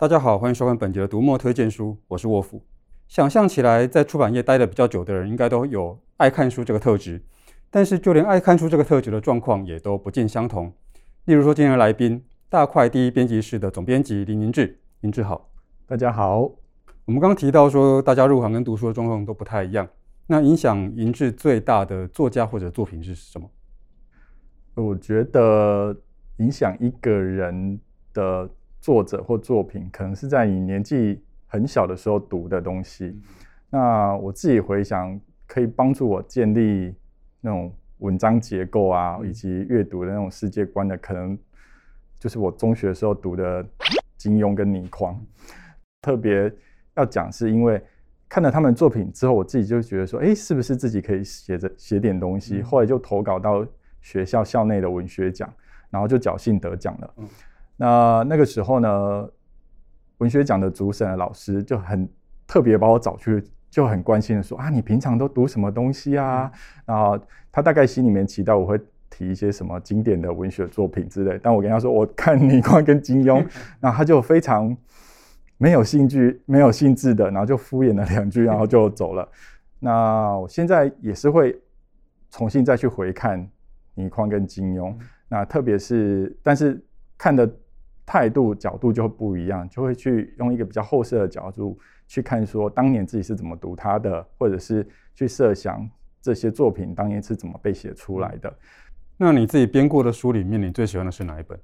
大家好，欢迎收看本节的读墨推荐书，我是沃夫。想象起来，在出版业待的比较久的人，应该都有爱看书这个特质。但是，就连爱看书这个特质的状况，也都不尽相同。例如说，今天的来宾，大块第一编辑室的总编辑林凝志，林志好，大家好。我们刚刚提到说，大家入行跟读书的状况都不太一样。那影响银志最大的作家或者作品是什么？我觉得影响一个人的。作者或作品，可能是在你年纪很小的时候读的东西。那我自己回想，可以帮助我建立那种文章结构啊，以及阅读的那种世界观的，可能就是我中学的时候读的金庸跟倪匡。特别要讲，是因为看了他们作品之后，我自己就觉得说，哎，是不是自己可以写着写点东西？后来就投稿到学校校内的文学奖，然后就侥幸得奖了。那那个时候呢，文学奖的主审的老师就很特别把我找去，就很关心的说啊，你平常都读什么东西啊？然后他大概心里面期待我会提一些什么经典的文学作品之类，但我跟他说我看倪匡跟金庸，然后他就非常没有兴趣、没有兴致的，然后就敷衍了两句，然后就走了。那我现在也是会重新再去回看倪匡跟金庸，那特别是但是看的。态度角度就会不一样，就会去用一个比较后设的角度去看，说当年自己是怎么读他的，或者是去设想这些作品当年是怎么被写出来的。那你自己编过的书里面，你最喜欢的是哪一本？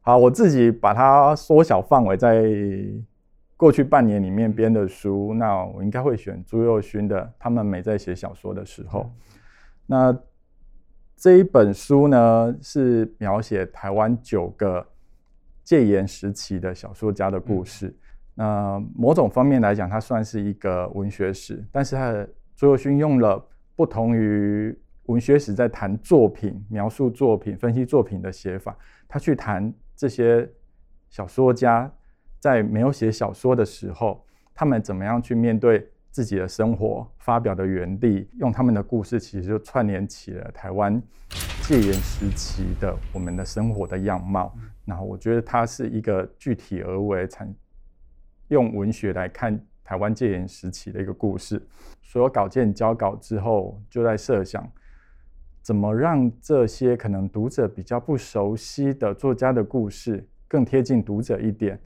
好，我自己把它缩小范围，在过去半年里面编的书，那我应该会选朱佑勋的《他们没在写小说的时候》。那这一本书呢，是描写台湾九个。戒严时期的小说家的故事，那某种方面来讲，它算是一个文学史，但是他的朱宥勋用了不同于文学史在谈作品、描述作品、分析作品的写法，他去谈这些小说家在没有写小说的时候，他们怎么样去面对自己的生活、发表的原地，用他们的故事，其实就串联起了台湾戒严时期的我们的生活的样貌。然后我觉得它是一个具体而为，采用文学来看台湾戒严时期的一个故事。所有稿件交稿之后，就在设想怎么让这些可能读者比较不熟悉的作家的故事更贴近读者一点。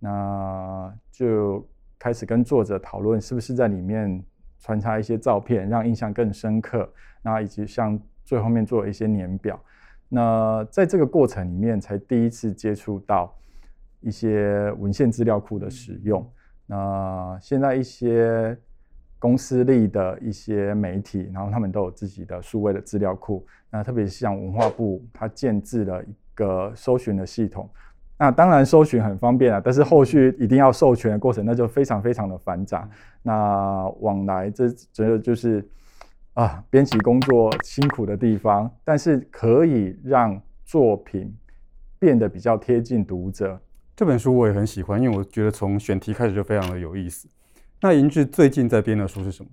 那就开始跟作者讨论，是不是在里面穿插一些照片，让印象更深刻。那以及像最后面做了一些年表。那在这个过程里面，才第一次接触到一些文献资料库的使用。那现在一些公司立的一些媒体，然后他们都有自己的数位的资料库。那特别是像文化部，它建置了一个搜寻的系统。那当然搜寻很方便啊，但是后续一定要授权的过程，那就非常非常的繁杂。那往来这这就是。啊，编辑工作辛苦的地方，但是可以让作品变得比较贴近读者。这本书我也很喜欢，因为我觉得从选题开始就非常的有意思。那银志最近在编的书是什么？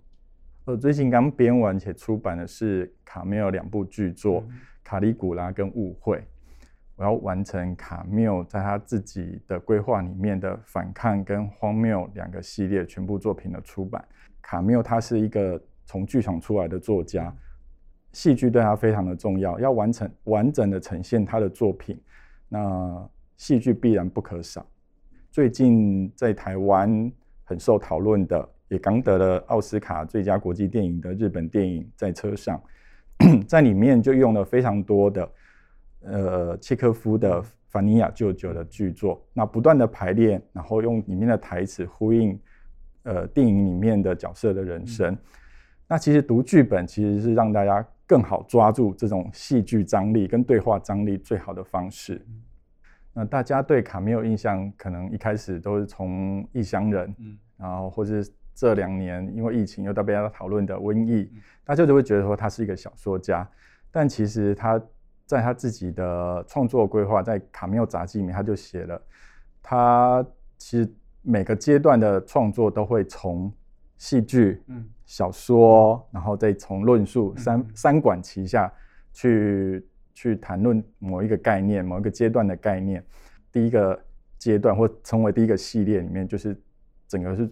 我最近刚编完且出版的是卡缪两部巨作，嗯《卡里古拉》跟《误会》。我要完成卡缪在他自己的规划里面的反抗跟荒谬两个系列全部作品的出版。卡缪他是一个。从剧场出来的作家，戏剧对他非常的重要，要完成完整的呈现他的作品，那戏剧必然不可少。最近在台湾很受讨论的，也刚得了奥斯卡最佳国际电影的日本电影《在车上》，在里面就用了非常多的呃契科夫的《凡尼亚舅舅》的剧作，那不断的排练，然后用里面的台词呼应呃电影里面的角色的人生。嗯那其实读剧本其实是让大家更好抓住这种戏剧张力跟对话张力最好的方式。那大家对卡缪印象可能一开始都是从《异乡人》，嗯，然后或是这两年因为疫情又被大家讨论的《瘟疫》，大家就会觉得说他是一个小说家。但其实他在他自己的创作规划，在《卡缪杂记》里面，他就写了，他其实每个阶段的创作都会从戏剧，嗯。小说，然后再从论述三三管齐下去去谈论某一个概念、某一个阶段的概念。第一个阶段或成为第一个系列里面，就是整个是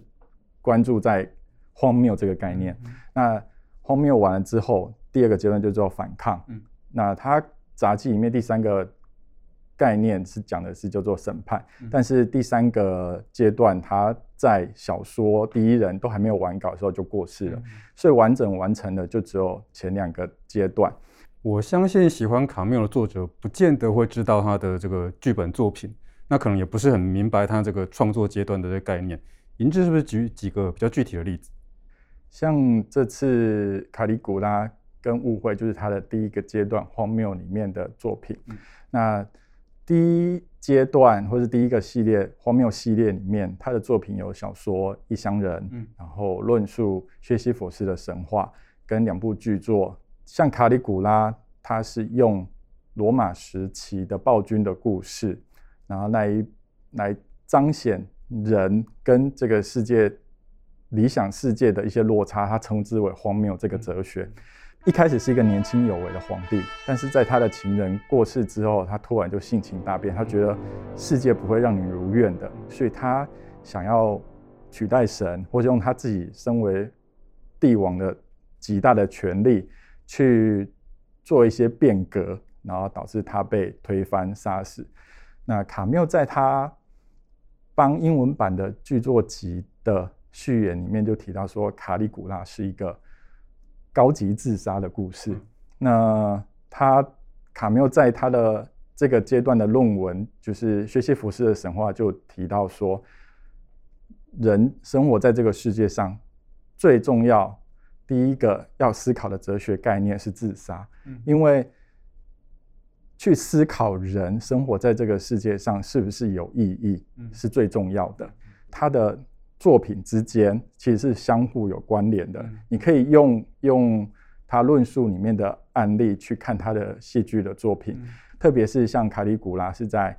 关注在荒谬这个概念。嗯、那荒谬完了之后，第二个阶段就叫反抗。嗯、那它杂技里面第三个概念是讲的是叫做审判，嗯、但是第三个阶段它在小说第一人都还没有完稿的时候就过世了，嗯、所以完整完成的就只有前两个阶段。我相信喜欢卡缪的作者不见得会知道他的这个剧本作品，那可能也不是很明白他这个创作阶段的这个概念。银智是不是举几个比较具体的例子？像这次卡里古拉跟误会，就是他的第一个阶段荒谬里面的作品。嗯、那第一阶段或是第一个系列荒谬系列里面，他的作品有小说《异乡人》，嗯，然后论述薛西弗斯的神话，跟两部剧作。像卡里古拉，他是用罗马时期的暴君的故事，然后来来彰显人跟这个世界。理想世界的一些落差，他称之为荒谬这个哲学。一开始是一个年轻有为的皇帝，但是在他的情人过世之后，他突然就性情大变，他觉得世界不会让你如愿的，所以他想要取代神，或者用他自己身为帝王的极大的权力去做一些变革，然后导致他被推翻杀死。那卡缪在他帮英文版的剧作集的。序言里面就提到说，卡里古拉是一个高级自杀的故事。那他卡缪在他的这个阶段的论文，就是薛西弗斯的神话，就提到说，人生活在这个世界上，最重要第一个要思考的哲学概念是自杀，因为去思考人生活在这个世界上是不是有意义，是最重要的。他的。作品之间其实是相互有关联的。嗯、你可以用用他论述里面的案例去看他的戏剧的作品，嗯、特别是像卡里古拉是在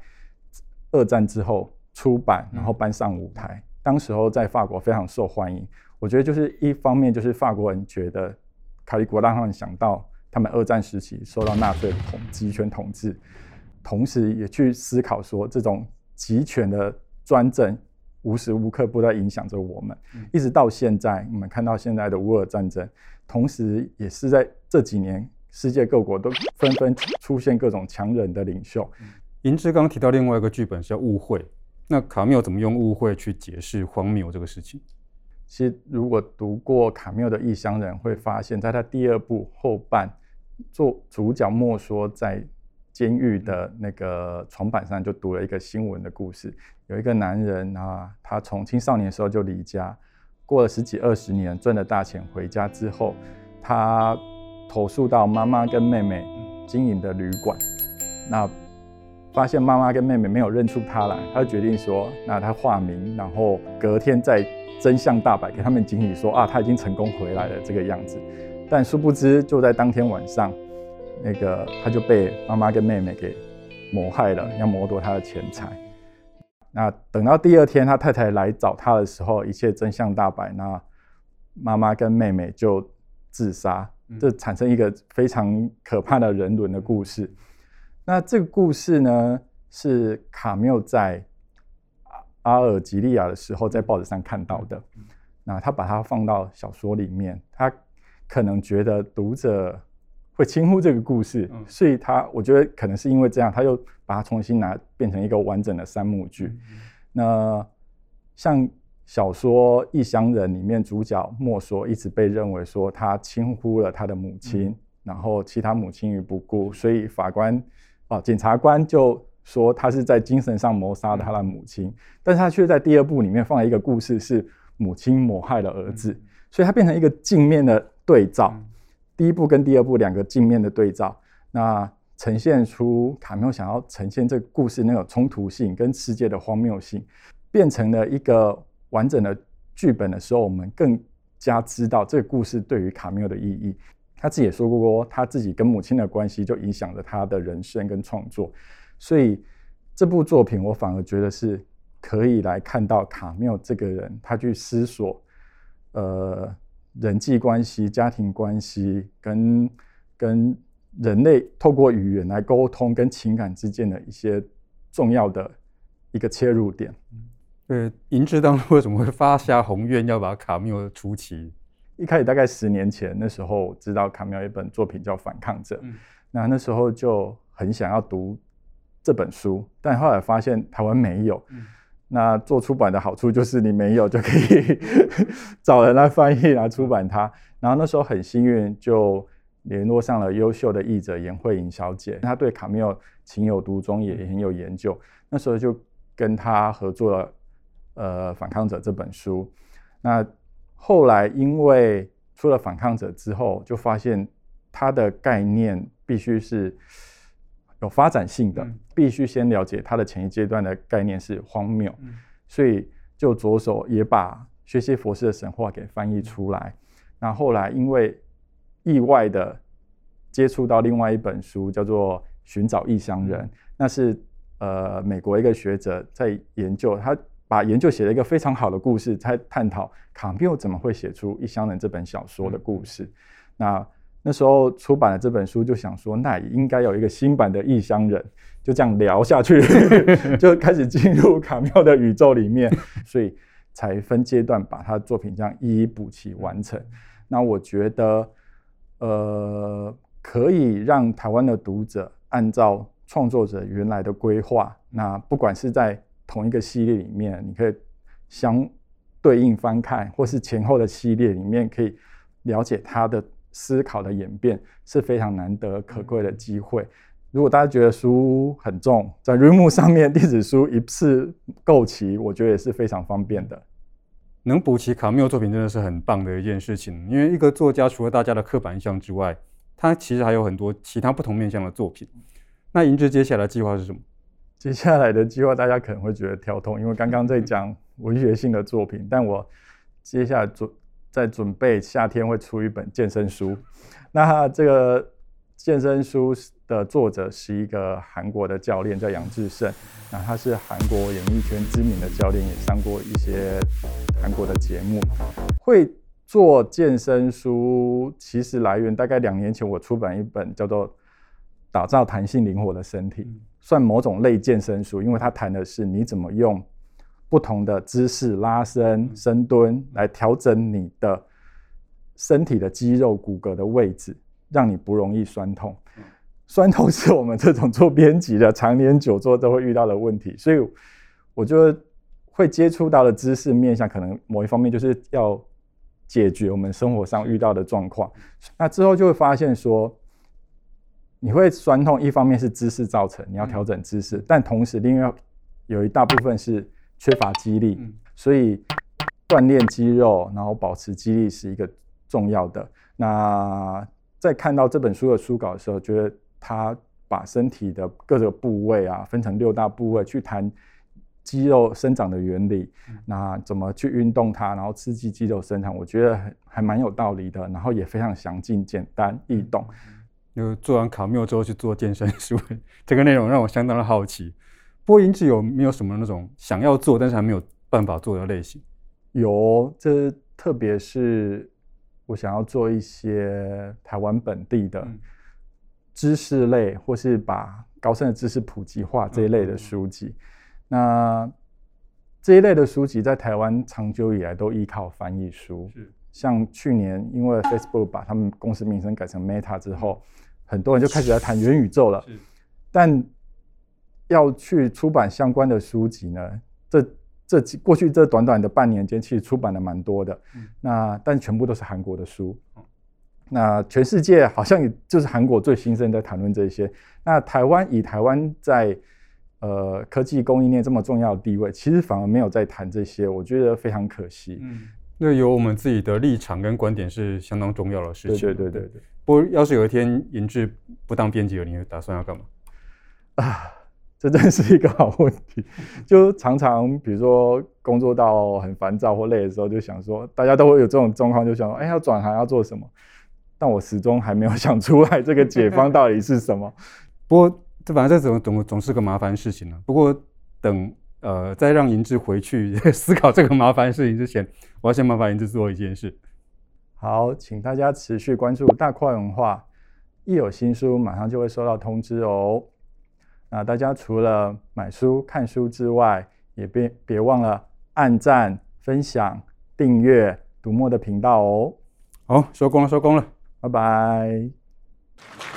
二战之后出版，然后搬上舞台，嗯、当时候在法国非常受欢迎。我觉得就是一方面就是法国人觉得卡里古拉让他们想到他们二战时期受到纳粹的统集权统治，同时也去思考说这种集权的专政。无时无刻不在影响着我们，一直到现在，我们看到现在的乌尔战争，同时也是在这几年，世界各国都纷纷出现各种强人的领袖。银枝刚提到另外一个剧本是叫《误会》，那卡缪怎么用误会去解释荒谬这个事情？其实，如果读过卡缪的《异乡人》，会发现，在他第二部后半，做主角莫说在。监狱的那个床板上就读了一个新闻的故事，有一个男人啊，他从青少年的时候就离家，过了十几二十年，赚了大钱回家之后，他投诉到妈妈跟妹妹经营的旅馆，那发现妈妈跟妹妹没有认出他来，他就决定说，那他化名，然后隔天再真相大白给他们经理说啊，他已经成功回来了这个样子，但殊不知就在当天晚上。那个他就被妈妈跟妹妹给谋害了，要谋夺他的钱财。那等到第二天他太太来找他的时候，一切真相大白，那妈妈跟妹妹就自杀，这产生一个非常可怕的人伦的故事。那这个故事呢，是卡缪在阿尔及利亚的时候在报纸上看到的。那他把它放到小说里面，他可能觉得读者。会轻忽这个故事，所以他我觉得可能是因为这样，他又把它重新拿变成一个完整的三幕剧。那像小说《异乡人》里面主角莫说一直被认为说他轻忽了他的母亲，嗯、然后其他母亲于不顾，所以法官啊检察官就说他是在精神上谋杀了他的母亲，嗯、但是他却在第二部里面放了一个故事是母亲谋害了儿子，嗯、所以他变成一个镜面的对照。第一部跟第二部两个镜面的对照，那呈现出卡缪想要呈现这个故事那种冲突性跟世界的荒谬性，变成了一个完整的剧本的时候，我们更加知道这个故事对于卡缪的意义。他自己也说过，他自己跟母亲的关系就影响了他的人生跟创作，所以这部作品我反而觉得是可以来看到卡缪这个人，他去思索，呃。人际关系、家庭关系跟跟人类透过语言来沟通，跟情感之间的一些重要的一个切入点。对，银之当初为什么会发下宏愿要把卡缪出齐？一开始大概十年前，那时候知道卡缪有一本作品叫《反抗者》，嗯，那那时候就很想要读这本书，但后来发现台湾没有。嗯，那做出版的好处就是你没有就可以 找人来翻译来出版它。然后那时候很幸运，就联络上了优秀的译者严慧颖小姐，她对卡缪情有独钟，也很有研究。那时候就跟她合作了，呃，《反抗者》这本书。那后来，因为出了《反抗者》之后，就发现它的概念必须是有发展性的，嗯、必须先了解它的前一阶段的概念是荒谬，嗯、所以就着手也把薛西弗斯的神话给翻译出来。那后来因为意外的接触到另外一本书，叫做《寻找异乡人》，嗯、那是呃美国一个学者在研究他。把研究写了一个非常好的故事，在探讨卡缪怎么会写出《异乡人》这本小说的故事。嗯、那那时候出版了这本书，就想说，那也应该有一个新版的《异乡人》，就这样聊下去，就开始进入卡缪的宇宙里面，所以才分阶段把他的作品这样一一补齐完成。那我觉得，呃，可以让台湾的读者按照创作者原来的规划，那不管是在同一个系列里面，你可以相对应翻看，或是前后的系列里面，可以了解他的思考的演变，是非常难得可贵的机会。如果大家觉得书很重，在 Readmoo 上面电子书一次购齐，我觉得也是非常方便的。能补齐卡缪作品真的是很棒的一件事情，因为一个作家除了大家的刻板印象之外，他其实还有很多其他不同面向的作品。那银智接下来的计划是什么？接下来的计划，大家可能会觉得跳痛，因为刚刚在讲文学性的作品，但我接下来准在准备夏天会出一本健身书。那这个健身书的作者是一个韩国的教练，叫杨志胜。那他是韩国演艺圈知名的教练，也上过一些韩国的节目。会做健身书，其实来源大概两年前，我出版一本叫做《打造弹性灵活的身体》。算某种类健身书，因为它谈的是你怎么用不同的姿势拉伸、深蹲来调整你的身体的肌肉骨骼的位置，让你不容易酸痛。酸痛是我们这种做编辑的常年久坐都会遇到的问题，所以我觉得会接触到的知识面向，可能某一方面就是要解决我们生活上遇到的状况。那之后就会发现说。你会酸痛，一方面是姿势造成，你要调整姿势，嗯、但同时另外有一大部分是缺乏肌力，嗯、所以锻炼肌肉，然后保持肌力是一个重要的。那在看到这本书的书稿的时候，觉得他把身体的各个部位啊分成六大部位去谈肌肉生长的原理，嗯、那怎么去运动它，然后刺激肌肉生长，我觉得还蛮有道理的，然后也非常详尽、简单易懂。嗯就做完卡缪之后去做健身书，这个内容让我相当的好奇。不过银智有没有什么那种想要做但是还没有办法做的类型？有，这特别是我想要做一些台湾本地的知识类，或是把高深的知识普及化这一类的书籍。那这一类的书籍在台湾长久以来都依靠翻译书，是像去年因为 Facebook 把他们公司名称改成 Meta 之后。很多人就开始在谈元宇宙了，但要去出版相关的书籍呢，这这几过去这短短的半年间，其实出版了蛮多的。那但全部都是韩国的书，那全世界好像也就是韩国最兴盛在谈论这些。那台湾以台湾在呃科技供应链这么重要的地位，其实反而没有在谈这些，我觉得非常可惜。嗯，那有我们自己的立场跟观点是相当重要的事情。对对对对对。不过，要是有一天银智不当编辑了，你会打算要干嘛？啊，这真是一个好问题。就常常，比如说工作到很烦躁或累的时候，就想说，大家都会有这种状况，就想说，哎，要转行要做什么？但我始终还没有 想出来这个解方到底是什么。不过，这反正这总总总是个麻烦事情呢。不过，等呃，在让银志回去 思考这个麻烦事情之前，我要先麻烦银志做一件事。好，请大家持续关注大块文化，一有新书马上就会收到通知哦。那大家除了买书、看书之外，也别别忘了按赞、分享、订阅读墨的频道哦。好，收工了，收工了，拜拜。